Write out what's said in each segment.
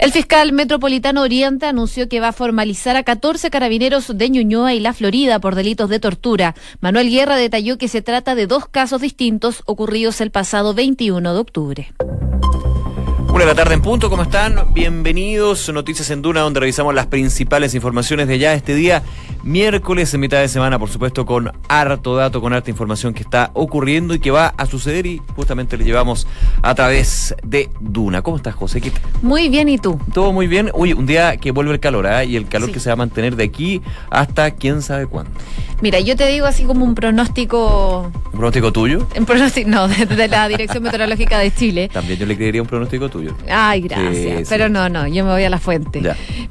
El fiscal metropolitano Oriente anunció que va a formalizar a 14 carabineros de Ñuñoa y La Florida por delitos de tortura. Manuel Guerra detalló que se trata de dos casos distintos ocurridos el pasado 21 de octubre. Una la tarde en punto, ¿cómo están? Bienvenidos. Noticias en Duna, donde revisamos las principales informaciones de ya este día, miércoles, en mitad de semana, por supuesto, con harto dato, con harta información que está ocurriendo y que va a suceder y justamente le llevamos a través de Duna. ¿Cómo estás, José? Muy bien, ¿y tú? Todo muy bien. Uy, un día que vuelve el calor, ¿eh? Y el calor que se va a mantener de aquí hasta quién sabe cuándo. Mira, yo te digo así como un pronóstico. ¿Un pronóstico tuyo? Un pronóstico, no, de, la Dirección Meteorológica de Chile. También yo le creería un pronóstico tuyo. Ay, gracias. Pero no, no, yo me voy a la fuente.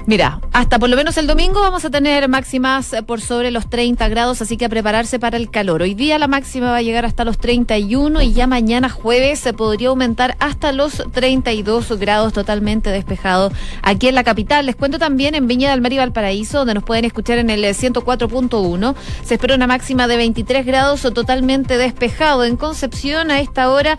Mira, hasta por lo menos el domingo vamos a tener máximas por sobre los 30 grados, así que a prepararse para el calor. Hoy día la máxima va a llegar hasta los 31 y ya mañana jueves se podría aumentar hasta los 32 grados totalmente despejado aquí en la capital. Les cuento también en Viña del Mar y Valparaíso, donde nos pueden escuchar en el 104.1 se espera una máxima de 23 grados totalmente despejado. En Concepción a esta hora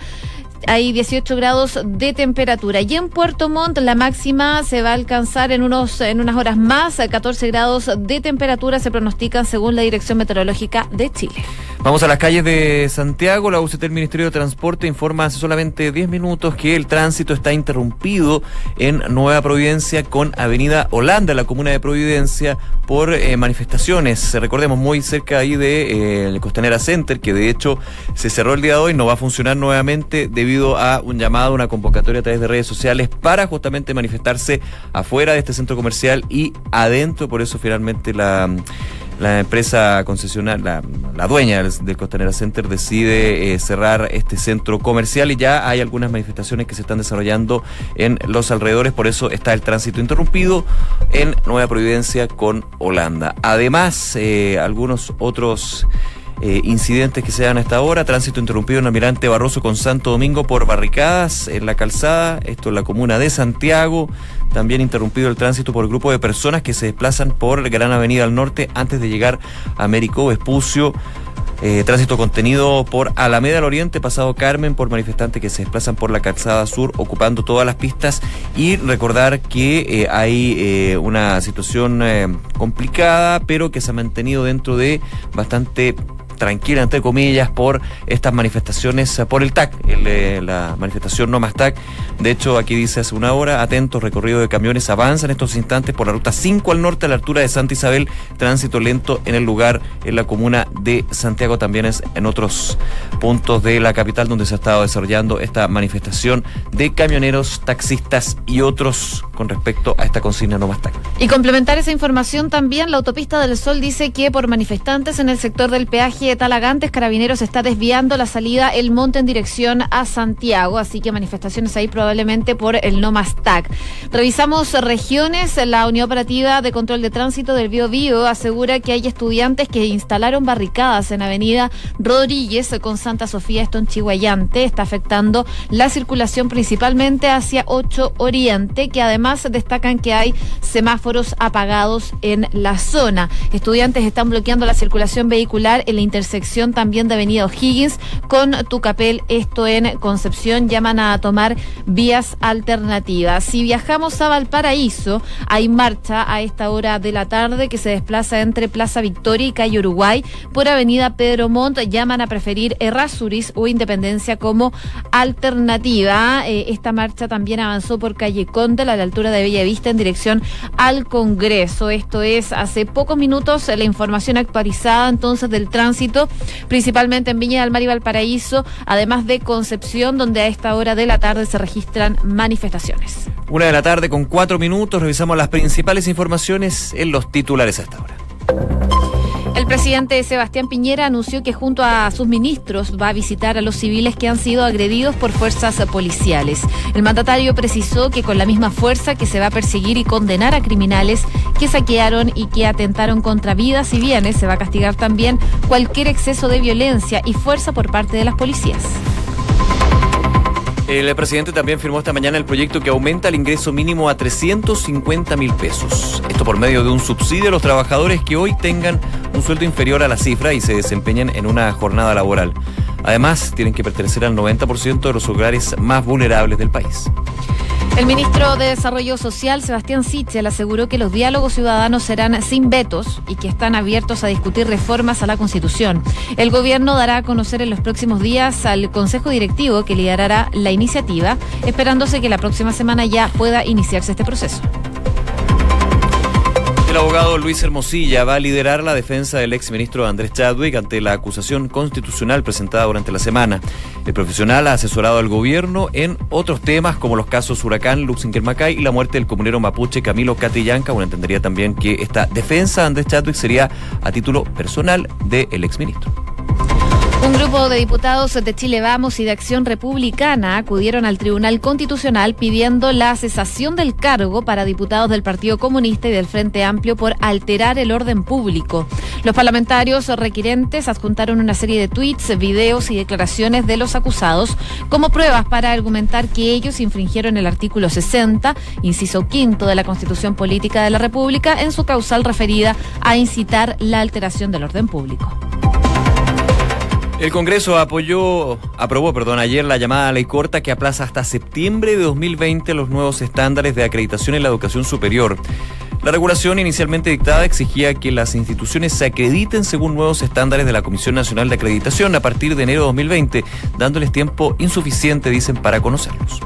hay 18 grados de temperatura. Y en Puerto Montt la máxima se va a alcanzar en, unos, en unas horas más. 14 grados de temperatura se pronostican según la Dirección Meteorológica de Chile. Vamos a las calles de Santiago. La UCT del Ministerio de Transporte informa hace solamente 10 minutos que el tránsito está interrumpido en Nueva Providencia con Avenida Holanda, la comuna de Providencia, por eh, manifestaciones. Recordemos, muy cerca ahí de eh, Costanera Center, que de hecho se cerró el día de hoy, no va a funcionar nuevamente debido a un llamado, una convocatoria a través de redes sociales para justamente manifestarse afuera de este centro comercial y adentro. Por eso finalmente la, empresa concesionaria, la, la, dueña del, Costanera Center decide eh, cerrar este centro comercial y ya hay algunas manifestaciones que se están desarrollando en los alrededores, por eso está el tránsito interrumpido en Nueva Providencia con Holanda. Además, eh, algunos otros eh, incidentes que se dan a esta hora. Tránsito interrumpido en Almirante Barroso con Santo Domingo por barricadas en la calzada, esto en la comuna de Santiago. También interrumpido el tránsito por grupo de personas que se desplazan por Gran Avenida al Norte antes de llegar a Américo Vespucio. Eh, tránsito contenido por Alameda al Oriente, pasado Carmen, por manifestantes que se desplazan por la calzada sur, ocupando todas las pistas. Y recordar que eh, hay una situación complicada, pero que se ha mantenido dentro de bastante tranquila, entre comillas, por estas manifestaciones, eh, por el TAC, eh, la manifestación No Más TAC. De hecho, aquí dice hace una hora, atentos, recorrido de camiones avanza en estos instantes por la ruta 5 al norte a la altura de Santa Isabel, tránsito lento en el lugar, en la comuna de Santiago, también es en otros puntos de la capital donde se ha estado desarrollando esta manifestación de camioneros, taxistas y otros con respecto a esta consigna No Más TAC. Y complementar esa información también, la autopista del Sol dice que por manifestantes en el sector del peaje Talagantes, Carabineros está desviando la salida El Monte en dirección a Santiago, así que manifestaciones ahí probablemente por el no más TAC. Revisamos regiones, la Unión Operativa de Control de Tránsito del Bio Bio asegura que hay estudiantes que instalaron barricadas en Avenida Rodríguez con Santa Sofía, esto en Chihuayante, está afectando la circulación principalmente hacia 8 Oriente, que además destacan que hay semáforos apagados en la zona. Estudiantes están bloqueando la circulación vehicular en la intersección también de Avenida O'Higgins con Tucapel, esto en Concepción, llaman a tomar vías alternativas. Si viajamos a Valparaíso, hay marcha a esta hora de la tarde que se desplaza entre Plaza Victoria y Calle Uruguay por Avenida Pedro Montt, llaman a preferir Errázuriz o Independencia como alternativa. Eh, esta marcha también avanzó por Calle Conde a la altura de Bellavista en dirección al Congreso. Esto es hace pocos minutos la información actualizada entonces del tránsito principalmente en Viña del Mar y Valparaíso, además de Concepción, donde a esta hora de la tarde se registran manifestaciones. Una de la tarde con cuatro minutos, revisamos las principales informaciones en los titulares a esta hora. El presidente Sebastián Piñera anunció que junto a sus ministros va a visitar a los civiles que han sido agredidos por fuerzas policiales. El mandatario precisó que con la misma fuerza que se va a perseguir y condenar a criminales que saquearon y que atentaron contra vidas y bienes, se va a castigar también cualquier exceso de violencia y fuerza por parte de las policías. El presidente también firmó esta mañana el proyecto que aumenta el ingreso mínimo a 350 mil pesos. Esto por medio de un subsidio a los trabajadores que hoy tengan un sueldo inferior a la cifra y se desempeñen en una jornada laboral. Además, tienen que pertenecer al 90% de los hogares más vulnerables del país. El ministro de Desarrollo Social, Sebastián Sichel, aseguró que los diálogos ciudadanos serán sin vetos y que están abiertos a discutir reformas a la Constitución. El gobierno dará a conocer en los próximos días al Consejo Directivo que liderará la iniciativa, esperándose que la próxima semana ya pueda iniciarse este proceso. El abogado Luis Hermosilla va a liderar la defensa del exministro Andrés Chadwick ante la acusación constitucional presentada durante la semana. El profesional ha asesorado al gobierno en otros temas como los casos Huracán, Luxinger Macay y la muerte del comunero mapuche Camilo Catillanca. Bueno, entendería también que esta defensa de Andrés Chadwick sería a título personal del exministro. Grupo de diputados de Chile Vamos y de Acción Republicana acudieron al Tribunal Constitucional pidiendo la cesación del cargo para diputados del Partido Comunista y del Frente Amplio por alterar el orden público. Los parlamentarios requirentes adjuntaron una serie de tweets, videos y declaraciones de los acusados como pruebas para argumentar que ellos infringieron el artículo 60, inciso quinto de la Constitución Política de la República en su causal referida a incitar la alteración del orden público. El Congreso apoyó, aprobó, perdón, ayer la llamada ley corta que aplaza hasta septiembre de 2020 los nuevos estándares de acreditación en la educación superior. La regulación inicialmente dictada exigía que las instituciones se acrediten según nuevos estándares de la Comisión Nacional de Acreditación a partir de enero de 2020, dándoles tiempo insuficiente, dicen, para conocerlos.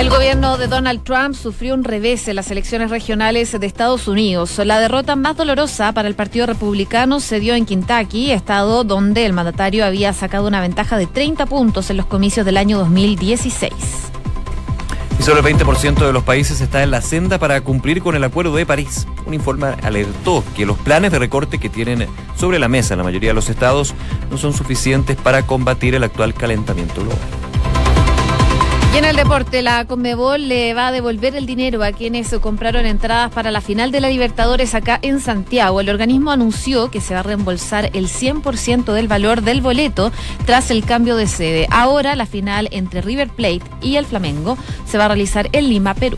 El gobierno de Donald Trump sufrió un revés en las elecciones regionales de Estados Unidos. La derrota más dolorosa para el Partido Republicano se dio en Kentucky, estado donde el mandatario había sacado una ventaja de 30 puntos en los comicios del año 2016. Y solo el 20% de los países está en la senda para cumplir con el Acuerdo de París. Un informe alertó que los planes de recorte que tienen sobre la mesa la mayoría de los estados no son suficientes para combatir el actual calentamiento global. Y en el deporte, la Conmebol le va a devolver el dinero a quienes compraron entradas para la final de la Libertadores acá en Santiago. El organismo anunció que se va a reembolsar el 100% del valor del boleto tras el cambio de sede. Ahora la final entre River Plate y el Flamengo se va a realizar en Lima, Perú.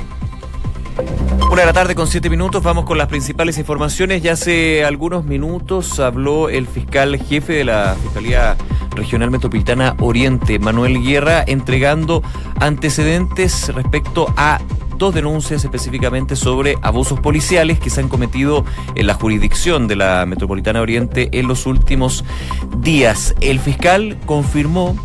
Una de la tarde con siete minutos, vamos con las principales informaciones. Ya hace algunos minutos habló el fiscal jefe de la Fiscalía Regional Metropolitana Oriente, Manuel Guerra, entregando antecedentes respecto a dos denuncias específicamente sobre abusos policiales que se han cometido en la jurisdicción de la Metropolitana Oriente en los últimos días. El fiscal confirmó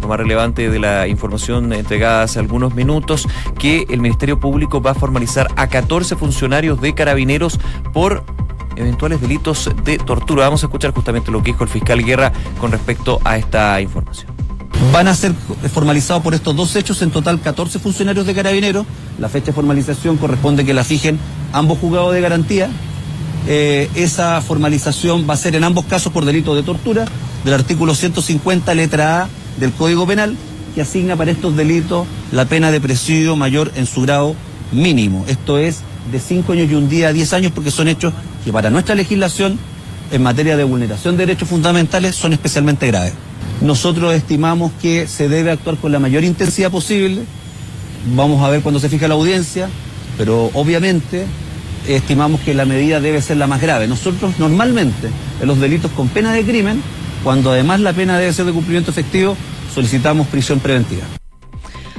lo más relevante de la información entregada hace algunos minutos, que el Ministerio Público va a formalizar a 14 funcionarios de carabineros por eventuales delitos de tortura. Vamos a escuchar justamente lo que dijo el fiscal Guerra con respecto a esta información. Van a ser formalizados por estos dos hechos en total 14 funcionarios de carabineros. La fecha de formalización corresponde que la fijen ambos juzgados de garantía. Eh, esa formalización va a ser en ambos casos por delito de tortura del artículo 150 letra A del Código Penal que asigna para estos delitos la pena de presidio mayor en su grado mínimo. Esto es de 5 años y un día a 10 años porque son hechos que para nuestra legislación en materia de vulneración de derechos fundamentales son especialmente graves. Nosotros estimamos que se debe actuar con la mayor intensidad posible. Vamos a ver cuando se fija la audiencia, pero obviamente estimamos que la medida debe ser la más grave. Nosotros normalmente en los delitos con pena de crimen cuando además la pena debe ser de cumplimiento efectivo, solicitamos prisión preventiva.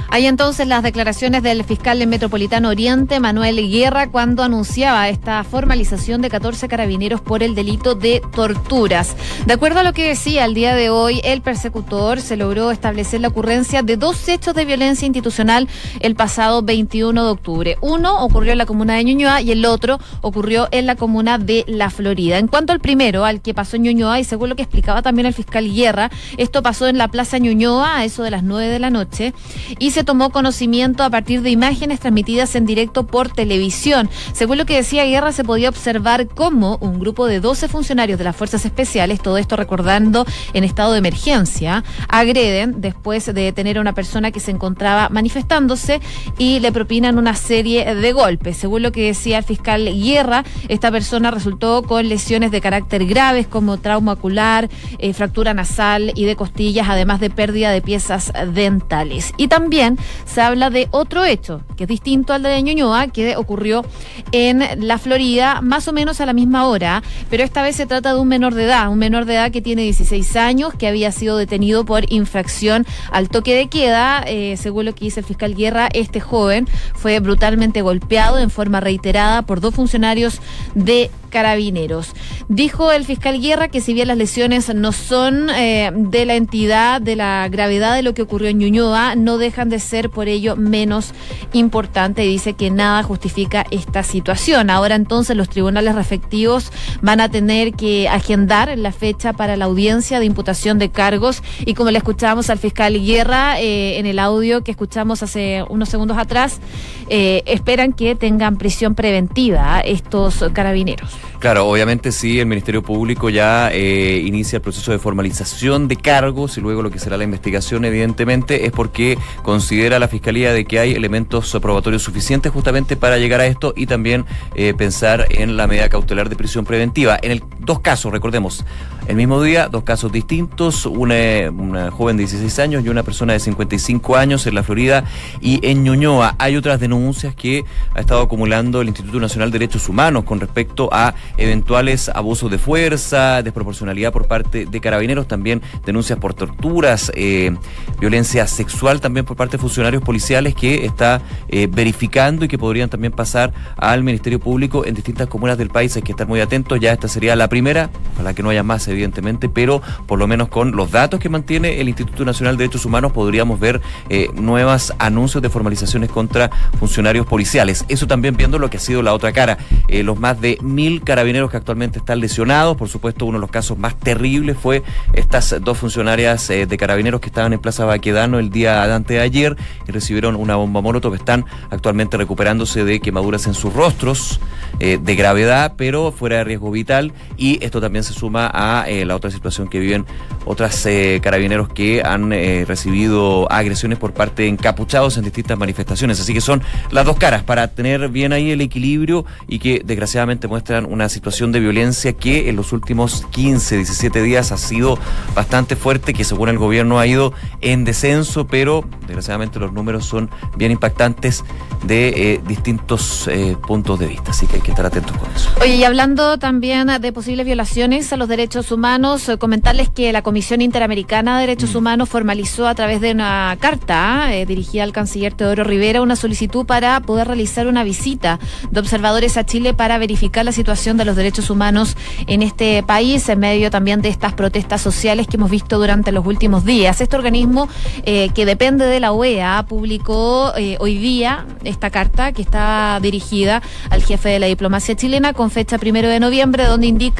Hay entonces las declaraciones del fiscal del Metropolitano Oriente, Manuel Guerra, cuando anunciaba esta formalización de 14 carabineros por el delito de torturas. De acuerdo a lo que decía el día de hoy, el persecutor se logró establecer la ocurrencia de dos hechos de violencia institucional el pasado 21 de octubre. Uno ocurrió en la comuna de Ñuñoa y el otro ocurrió en la comuna de La Florida. En cuanto al primero, al que pasó en Ñuñoa, y según lo que explicaba también el fiscal Guerra, esto pasó en la Plaza Ñuñoa a eso de las 9 de la noche y se tomó conocimiento a partir de imágenes transmitidas en directo por televisión. Según lo que decía Guerra, se podía observar cómo un grupo de 12 funcionarios de las fuerzas especiales, todo esto recordando en estado de emergencia, agreden después de detener a una persona que se encontraba manifestándose y le propinan una serie de golpes. Según lo que decía el fiscal Guerra, esta persona resultó con lesiones de carácter graves como trauma ocular, eh, fractura nasal y de costillas, además de pérdida de piezas dentales. Y también se habla de otro hecho, que es distinto al de Ñuñoa, que ocurrió en la Florida, más o menos a la misma hora, pero esta vez se trata de un menor de edad, un menor de edad que tiene 16 años, que había sido detenido por infracción al toque de queda. Eh, según lo que dice el fiscal Guerra, este joven fue brutalmente golpeado en forma reiterada por dos funcionarios de carabineros. Dijo el fiscal Guerra que si bien las lesiones no son eh, de la entidad, de la gravedad de lo que ocurrió en Ñuñoa, no dejan de ser por ello menos importante y dice que nada justifica esta situación. Ahora entonces los tribunales respectivos van a tener que agendar la fecha para la audiencia de imputación de cargos y como le escuchábamos al fiscal Guerra eh, en el audio que escuchamos hace unos segundos atrás, eh, esperan que tengan prisión preventiva estos carabineros. Claro, obviamente sí, el Ministerio Público ya eh, inicia el proceso de formalización de cargos y luego lo que será la investigación, evidentemente, es porque considera la Fiscalía de que hay elementos probatorios suficientes justamente para llegar a esto y también eh, pensar en la medida cautelar de prisión preventiva. En el dos casos, recordemos, el mismo día, dos casos distintos, una, joven de 16 años y una persona de 55 años en la Florida y en Ñuñoa. Hay otras denuncias que ha estado acumulando el Instituto Nacional de Derechos Humanos con respecto a eventuales abusos de fuerza, desproporcionalidad por parte de carabineros, también denuncias por torturas, eh, violencia sexual también por parte de funcionarios policiales que está eh, verificando y que podrían también pasar al Ministerio Público en distintas comunas del país. Hay que estar muy atentos. Ya esta sería la primera, para que no haya más, evidentemente, pero por lo menos con los datos que mantiene el Instituto Nacional de Derechos Humanos podríamos ver eh, nuevas anuncios de formalizaciones contra funcionarios policiales. Eso también viendo lo que ha sido la otra cara. los más de mil carabineros que actualmente están lesionados. Por supuesto, uno de los casos más terribles fue estas dos funcionarias eh, de carabineros que estaban en Plaza Baquedano el día de antes de ayer y recibieron una bomba molotov. Están actualmente recuperándose de quemaduras en sus rostros eh, de gravedad, pero fuera de riesgo vital. Y esto también se suma a eh, la otra situación que viven otras carabineros que han recibido agresiones por parte de encapuchados en distintas manifestaciones. Así que son las dos caras para tener bien ahí el equilibrio y que desgraciadamente muestran una situación de violencia que en los últimos 15, 17 días ha sido bastante fuerte, que según el gobierno ha ido en descenso, pero desgraciadamente los números son bien impactantes de eh, distintos eh, puntos de vista, así que hay que estar atentos con eso. Oye, y hablando también de posibles violaciones a los derechos humanos, eh, comentarles que la Comisión Interamericana de Derechos mm. Humanos formalizó a través de una carta dirigida al canciller Teodoro Rivera una solicitud para poder realizar una visita de observadores a Chile para verificar la situación de los derechos humanos en este país, en medio también de estas protestas sociales que hemos visto durante los últimos días. Este organismo, eh, que depende de la OEA, publicó eh, hoy día esta carta que está dirigida al jefe de la diplomacia chilena con fecha primero de noviembre, donde indica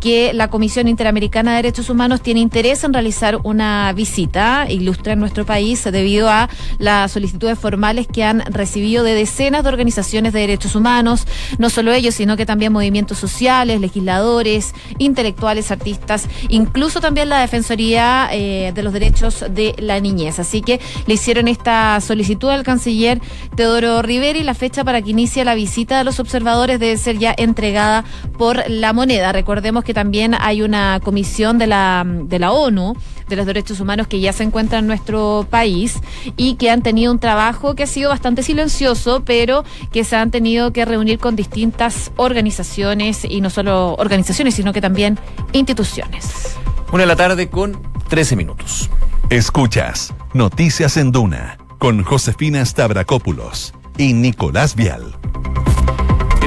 que la Comisión Interamericana de Derechos Humanos tiene interés en realizar una visita ilustre en nuestro país debido a las solicitudes formales que han recibido de decenas de organizaciones de derechos humanos, no solo ellos, sino que también movimientos sociales, legisladores, intelectuales, artistas, incluso también la Defensoría eh, de los Derechos de la Niñez. Así que le hicieron esta solicitud al canciller Teodoro Rivera y la fecha para que inicie la visita de los observadores debe ser ya entregada por la moneda. Recordemos que también hay una comisión de la, de la ONU de los derechos humanos que ya se encuentra en nuestro país y que han tenido un trabajo que ha sido bastante silencioso, pero que se han tenido que reunir con distintas organizaciones y no solo organizaciones, sino que también instituciones. Una de la tarde con 13 minutos. Escuchas Noticias en Duna con Josefina Stavrakopoulos y Nicolás Vial.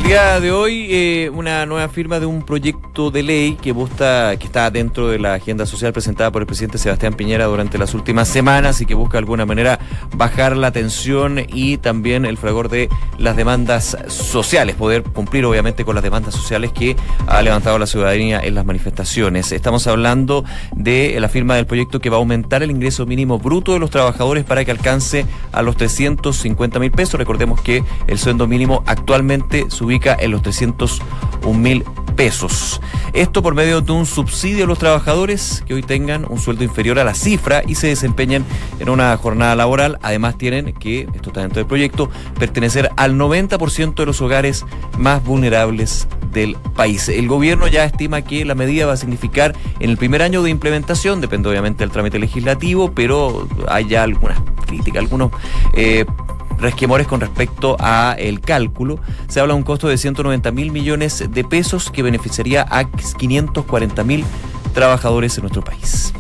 El día de hoy, eh, una nueva firma de un proyecto de ley que busca, que está dentro de la agenda social presentada por el presidente Sebastián Piñera durante las últimas semanas y que busca de alguna manera bajar la tensión y también el fragor de las demandas sociales, poder cumplir obviamente con las demandas sociales que ha levantado la ciudadanía en las manifestaciones. Estamos hablando de la firma del proyecto que va a aumentar el ingreso mínimo bruto de los trabajadores para que alcance a los 350 mil pesos. Recordemos que el sueldo mínimo actualmente subió en los 301 mil pesos. Esto por medio de un subsidio a los trabajadores que hoy tengan un sueldo inferior a la cifra y se desempeñen en una jornada laboral. Además tienen que, esto está dentro del proyecto, pertenecer al 90% de los hogares más vulnerables del país. El gobierno ya estima que la medida va a significar en el primer año de implementación, depende obviamente del trámite legislativo, pero hay ya algunas críticas, algunos eh, resquemores con respecto a el cálculo. Se habla de un costo de 190 mil millones de pesos que beneficiaría a 540 mil trabajadores en nuestro país.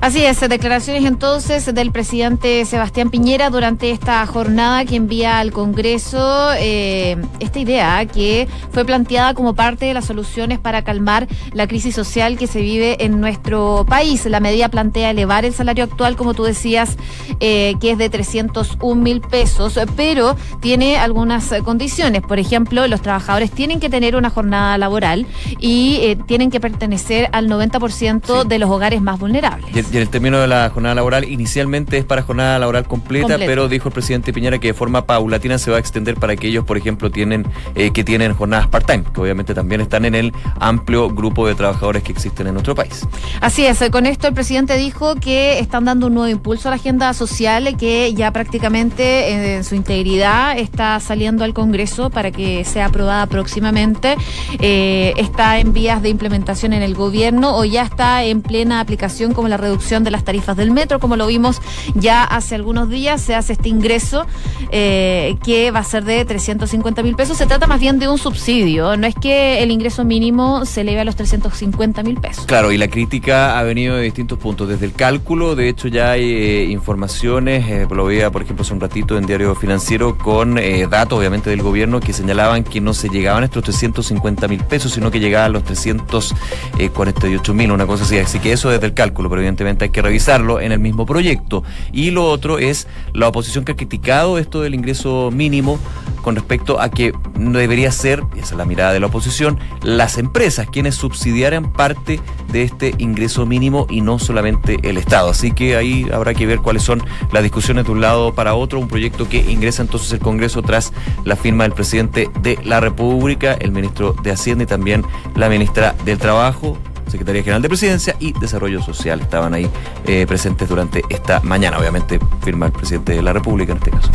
Así es, declaraciones entonces del presidente Sebastián Piñera durante esta jornada que envía al Congreso eh, esta idea que fue planteada como parte de las soluciones para calmar la crisis social que se vive en nuestro país. La medida plantea elevar el salario actual, como tú decías, eh, que es de 301 mil pesos, pero tiene algunas condiciones. Por ejemplo, los trabajadores tienen que tener una jornada laboral y eh, tienen que pertenecer al 90% de los hogares más vulnerables. Y el término de la jornada laboral inicialmente es para jornada laboral completa, pero dijo el presidente Piñera que de forma paulatina se va a extender para aquellos, por ejemplo, tienen eh, que tienen jornadas part-time, que obviamente también están en el amplio grupo de trabajadores que existen en nuestro país. Así es, con esto el presidente dijo que están dando un nuevo impulso a la agenda social que ya prácticamente eh, en su integridad está saliendo al Congreso para que sea aprobada próximamente. Eh, está en vías de implementación en el gobierno o ya está en plena aplicación como la reducción de las tarifas del metro, como lo vimos ya hace algunos días, se hace este ingreso eh, que va a ser de 350 mil pesos. Se trata más bien de un subsidio, no es que el ingreso mínimo se eleve a los 350 mil pesos. Claro, y la crítica ha venido de distintos puntos, desde el cálculo, de hecho ya hay eh, informaciones, eh, lo veía por ejemplo hace un ratito en Diario Financiero, con datos obviamente del gobierno que señalaban que no se llegaban estos 350 mil pesos, sino que llegaban los 348 mil, una cosa así. Así que eso desde el cálculo, pero evidentemente hay que revisarlo en el mismo proyecto. Y lo otro es la oposición que ha criticado esto del ingreso mínimo con respecto a que no debería ser, y esa es la mirada de la oposición, las empresas quienes subsidiaran parte de este ingreso mínimo y no solamente el Estado. Así que ahí habrá que ver cuáles son las discusiones de un lado para otro, un proyecto que ingresa entonces el Congreso tras la firma del presidente de la República, el ministro de Hacienda y también la ministra del Trabajo. Secretaría General de Presidencia y Desarrollo Social estaban ahí eh, presentes durante esta mañana. Obviamente firma el presidente de la República en este caso.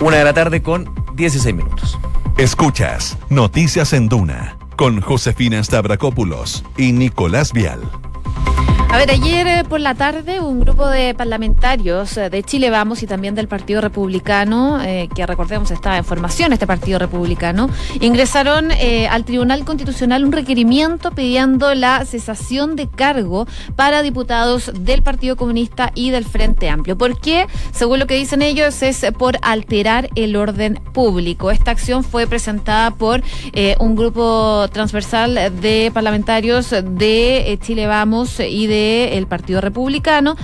Una de la tarde con 16 minutos. Escuchas Noticias en Duna con Josefina Stavrakopoulos y Nicolás Vial. A ver, ayer eh, por la tarde un grupo de parlamentarios eh, de Chile Vamos y también del Partido Republicano, eh, que recordemos estaba en formación este Partido Republicano, ingresaron al Tribunal Constitucional un requerimiento pidiendo la cesación de cargo para diputados del Partido Comunista y del Frente Amplio. ¿Por qué? Según lo que dicen ellos, es por alterar el orden público. Esta acción fue presentada por un grupo transversal de parlamentarios de Chile Vamos y de el Partido Republicano,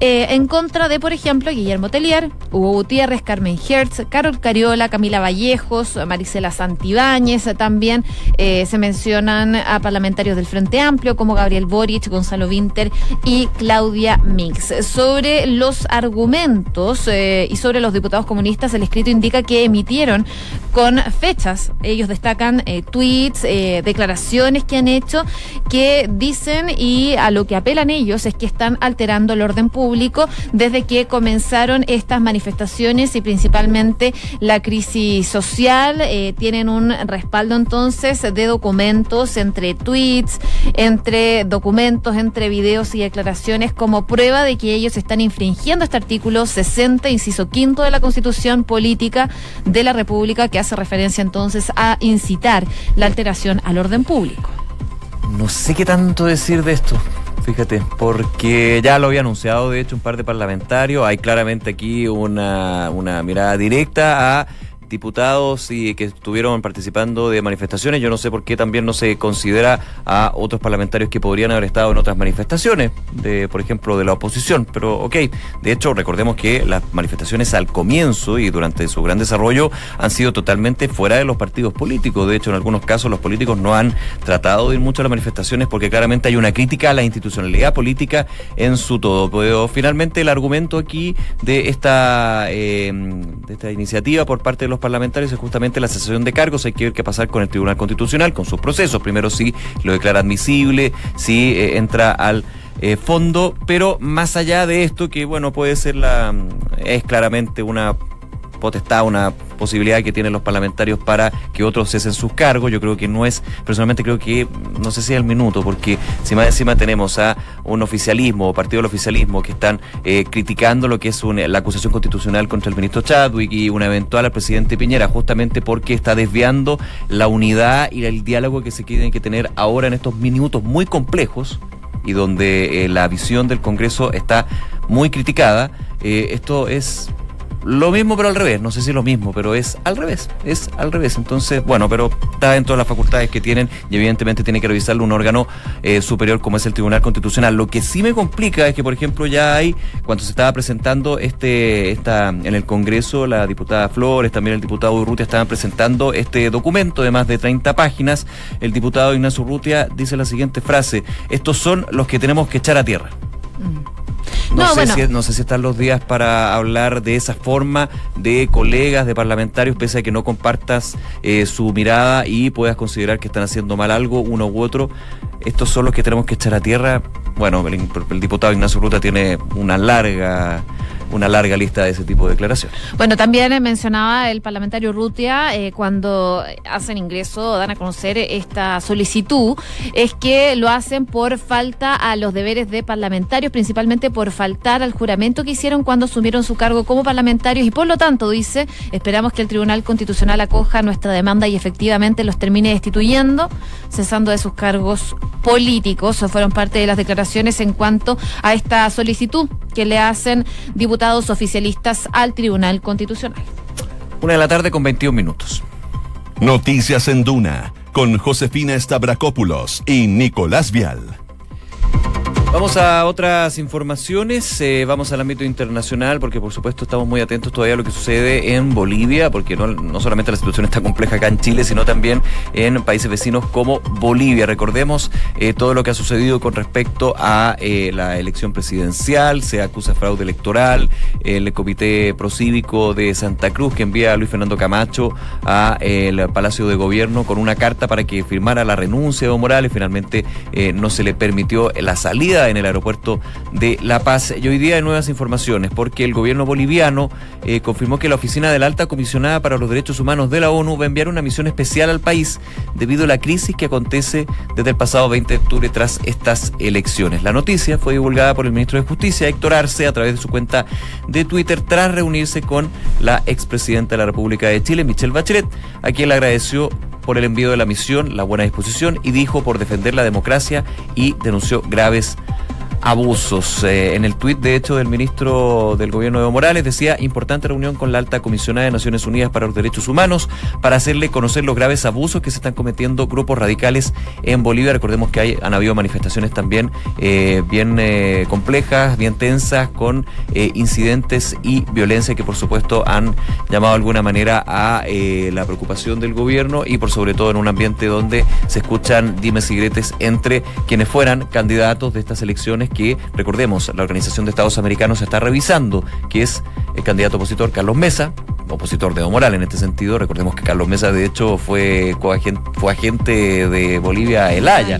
eh, en contra de, por ejemplo, Guillermo Telier, Hugo Gutiérrez, Carmen Hertz, Carol Cariola, Camila Vallejos, Marisela Santibáñez, también eh, se mencionan a parlamentarios del Frente Amplio como Gabriel Boric, Gonzalo Winter y Claudia Mix. Sobre los argumentos eh, y sobre los diputados comunistas, el escrito indica que emitieron con fechas. Ellos destacan tweets, declaraciones que han hecho que dicen y a lo que ellos es que están alterando el orden público desde que comenzaron estas manifestaciones y principalmente la crisis social. Eh, tienen un respaldo entonces de documentos entre tweets, entre documentos, entre videos y declaraciones como prueba de que ellos están infringiendo este artículo 60, inciso quinto de la Constitución Política de la República que hace referencia entonces a incitar la alteración al orden público. No sé qué tanto decir de esto fíjate, porque ya lo había anunciado, de hecho, un par de parlamentarios. Hay claramente aquí una, una mirada directa a diputados y que estuvieron participando de manifestaciones. Yo no sé por qué también no se considera a otros parlamentarios que podrían haber estado en otras manifestaciones, de, por ejemplo, de la oposición. Pero ok, de hecho, recordemos que las manifestaciones al comienzo y durante su gran desarrollo han sido totalmente fuera de los partidos políticos. De hecho, en algunos casos los políticos no han tratado de ir mucho a las manifestaciones porque claramente hay una crítica a la institucionalidad política en su todo. Pero finalmente el argumento aquí de esta, eh, de esta iniciativa por parte de los parlamentarios es justamente la cesación de cargos. Hay que ver qué pasar con el Tribunal Constitucional, con sus procesos. Primero si lo declara admisible, si eh, entra al eh, fondo, pero más allá de esto, que bueno, puede ser la, es claramente una potestad, una posibilidad que tienen los parlamentarios para que otros cesen sus cargos. Yo creo que no es, personalmente creo que, no sé si es el minuto, porque si más encima tenemos a un oficialismo o partido del oficialismo que están eh, criticando lo que es la acusación constitucional contra el ministro Chadwick y una eventual al presidente Piñera, justamente porque está desviando la unidad y el diálogo que se tiene que tener ahora en estos minutos muy complejos y donde eh, la visión del Congreso está muy criticada. Eh, esto es lo mismo pero al revés, no sé si lo mismo, pero es al revés, es al revés. Entonces, bueno, pero está dentro de las facultades que tienen y evidentemente tiene que revisarlo un órgano eh, superior como es el Tribunal Constitucional. Lo que sí me complica es que, por ejemplo, ya hay, cuando se estaba presentando este, esta, en el Congreso, la diputada Flores, también el diputado Urrutia estaban presentando este documento de más de 30 páginas. El diputado Ignacio Urrutia dice la siguiente frase, estos son los que tenemos que echar a tierra. Mm. No, sé si, no sé si están los días para hablar de esa forma de colegas, de parlamentarios, pese a que no compartas eh, su mirada y puedas considerar que están haciendo mal algo, uno u otro. Estos son los que tenemos que echar a tierra. Bueno, el, el diputado Ignacio Ruta tiene una larga una larga lista de ese tipo de declaraciones. Bueno, también mencionaba el parlamentario Rutia eh, cuando hacen ingreso, dan a conocer esta solicitud, es que lo hacen por falta a los deberes de parlamentarios, principalmente por faltar al juramento que hicieron cuando asumieron su cargo como parlamentarios y por lo tanto, dice, esperamos que el Tribunal Constitucional acoja nuestra demanda y efectivamente los termine destituyendo, cesando de sus cargos políticos. Fueron parte de las declaraciones en cuanto a esta solicitud que le hacen diputados oficialistas al Tribunal Constitucional. Una de la tarde con 21 minutos. Noticias en Duna con Josefina Stavrakopoulos y Nicolás Vial. Vamos a otras informaciones, eh, vamos al ámbito internacional porque por supuesto estamos muy atentos todavía a lo que sucede en Bolivia, porque no, no solamente la situación está compleja acá en Chile, sino también en países vecinos como Bolivia. Recordemos eh, todo lo que ha sucedido con respecto a eh, la elección presidencial, se acusa fraude electoral, el Comité Procívico de Santa Cruz que envía a Luis Fernando Camacho a el Palacio de Gobierno con una carta para que firmara la renuncia de Evo Morales, finalmente no se le permitió la salida en el aeropuerto de La Paz. Y hoy día hay nuevas informaciones porque el gobierno boliviano eh, confirmó que la oficina de la alta comisionada para los derechos humanos de la ONU va a enviar una misión especial al país debido a la crisis que acontece desde el pasado 20 de octubre tras estas elecciones. La noticia fue divulgada por el ministro de Justicia, Héctor Arce, a través de su cuenta de Twitter tras reunirse con la expresidenta de la República de Chile, Michelle Bachelet, a quien le agradeció por el envío de la misión, la buena disposición y dijo por defender la democracia y denunció graves abusos. Eh, en el tuit, de hecho, del ministro del gobierno de Evo Morales decía importante reunión con la alta comisionada de Naciones Unidas para los Derechos Humanos para hacerle conocer los graves abusos que se están cometiendo grupos radicales en Bolivia. Recordemos que hay, han habido manifestaciones también eh, bien eh, complejas, bien tensas, con incidentes y violencia que por supuesto han llamado de alguna manera a la preocupación del gobierno y por sobre todo en un ambiente donde se escuchan dimes y gretes entre quienes fueran candidatos de estas elecciones que, recordemos, la Organización de Estados Americanos está revisando, que es el candidato opositor Carlos Mesa, opositor de Evo Morales en este sentido. Recordemos que Carlos Mesa, de hecho, fue, fue agente de Bolivia El Haya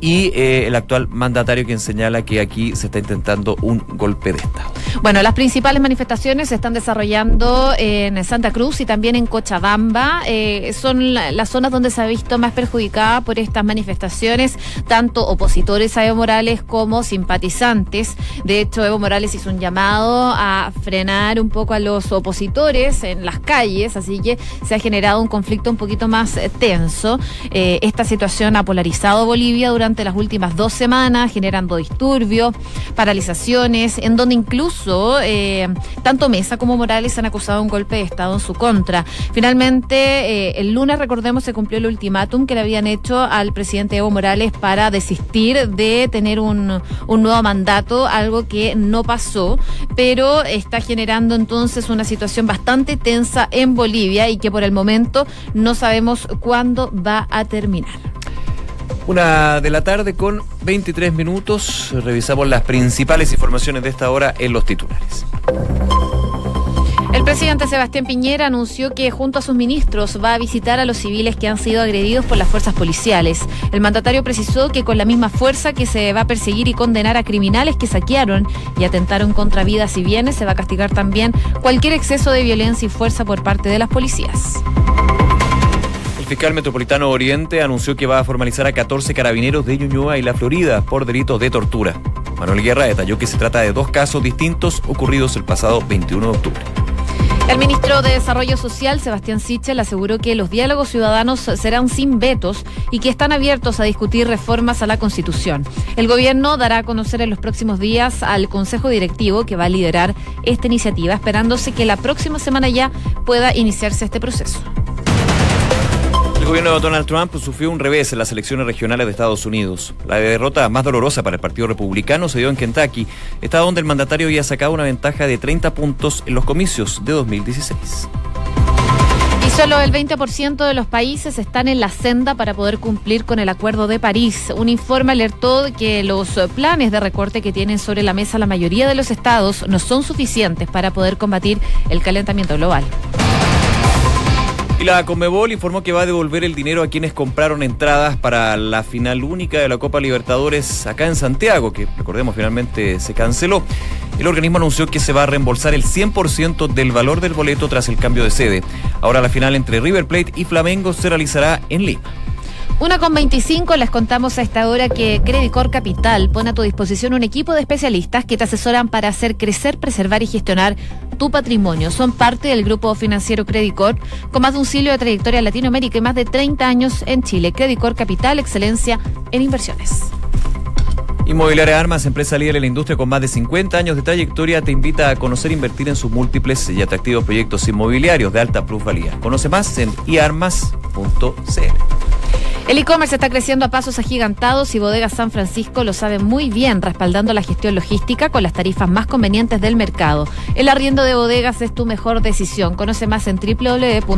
y eh, el actual mandatario quien señala que aquí se está intentando un golpe de Estado. Bueno, las principales manifestaciones se están desarrollando en Santa Cruz y también en Cochabamba. Eh, son las zonas donde se ha visto más perjudicada por estas manifestaciones, tanto opositores a Evo Morales como simpatizantes. De hecho, Evo Morales hizo un llamado a frenar un poco a los opositores en las calles, así que se ha generado un conflicto un poquito más eh, tenso. esta situación ha polarizado Bolivia durante las últimas dos semanas, generando disturbios, paralizaciones, en donde incluso eh, tanto Mesa como Morales han acusado un golpe de Estado en su contra. Finalmente, eh, el lunes, recordemos, se cumplió el ultimátum que le habían hecho al presidente Evo Morales para desistir de tener un, un nuevo mandato, algo que no pasó, pero está generando entonces una situación bastante tensa en Bolivia y que por el momento no sabemos cuándo va a terminar. Una de la tarde con 23 minutos. Revisamos las principales informaciones de esta hora en los titulares. El presidente Sebastián Piñera anunció que junto a sus ministros va a visitar a los civiles que han sido agredidos por las fuerzas policiales. El mandatario precisó que con la misma fuerza que se va a perseguir y condenar a criminales que saquearon y atentaron contra vidas y bienes, se va a castigar también cualquier exceso de violencia y fuerza por parte de las policías. El fiscal metropolitano Oriente anunció que va a formalizar a 14 carabineros de Ñuñoa y La Florida por delitos de tortura. Manuel Guerra detalló que se trata de dos casos distintos ocurridos el pasado 21 de octubre. El ministro de Desarrollo Social, Sebastián Sichel, aseguró que los diálogos ciudadanos serán sin vetos y que están abiertos a discutir reformas a la Constitución. El gobierno dará a conocer en los próximos días al Consejo Directivo que va a liderar esta iniciativa, esperándose que la próxima semana ya pueda iniciarse este proceso. El gobierno de Donald Trump sufrió un revés en las elecciones regionales de Estados Unidos. La derrota más dolorosa para el Partido Republicano se dio en Kentucky, estado donde el mandatario había sacado una ventaja de 30 puntos en los comicios de 2016. Y solo el 20% de los países están en la senda para poder cumplir con el Acuerdo de París. Un informe alertó que los planes de recorte que tienen sobre la mesa la mayoría de los estados no son suficientes para poder combatir el calentamiento global. Y la Conmebol informó que va a devolver el dinero a quienes compraron entradas para la final única de la Copa Libertadores acá en Santiago, que recordemos finalmente se canceló. El organismo anunció que se va a reembolsar el 100% del valor del boleto tras el cambio de sede. Ahora la final entre River Plate y Flamengo se realizará en Lima. Una con 25 les contamos a esta hora que Credicor Capital pone a tu disposición un equipo de especialistas que te asesoran para hacer crecer, preservar y gestionar tu patrimonio. Son parte del grupo financiero Credicor con más de un siglo de trayectoria en Latinoamérica y más de 30 años en Chile. Credicor Capital, excelencia en inversiones. Inmobiliaria Armas, empresa líder en la industria con más de 50 años de trayectoria, te invita a conocer e invertir en sus múltiples y atractivos proyectos inmobiliarios de alta plusvalía. Conoce más en iarmas.cl. El e-commerce está creciendo a pasos agigantados y Bodegas San Francisco lo sabe muy bien, respaldando la gestión logística con las tarifas más convenientes del mercado. El arriendo de bodegas es tu mejor decisión. Conoce más en www.psf.cl.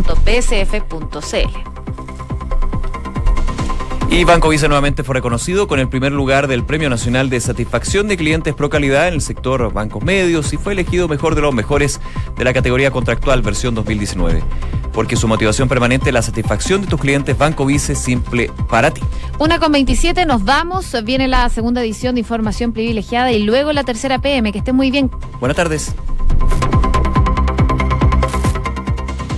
Y Banco Vice nuevamente fue reconocido con el primer lugar del Premio Nacional de Satisfacción de Clientes Pro Calidad en el sector bancos medios y fue elegido mejor de los mejores de la categoría contractual versión 2019 porque su motivación permanente es la satisfacción de tus clientes. Banco Vice, simple para ti. Una con 27, nos vamos. Viene la segunda edición de Información Privilegiada y luego la tercera PM. Que esté muy bien. Buenas tardes.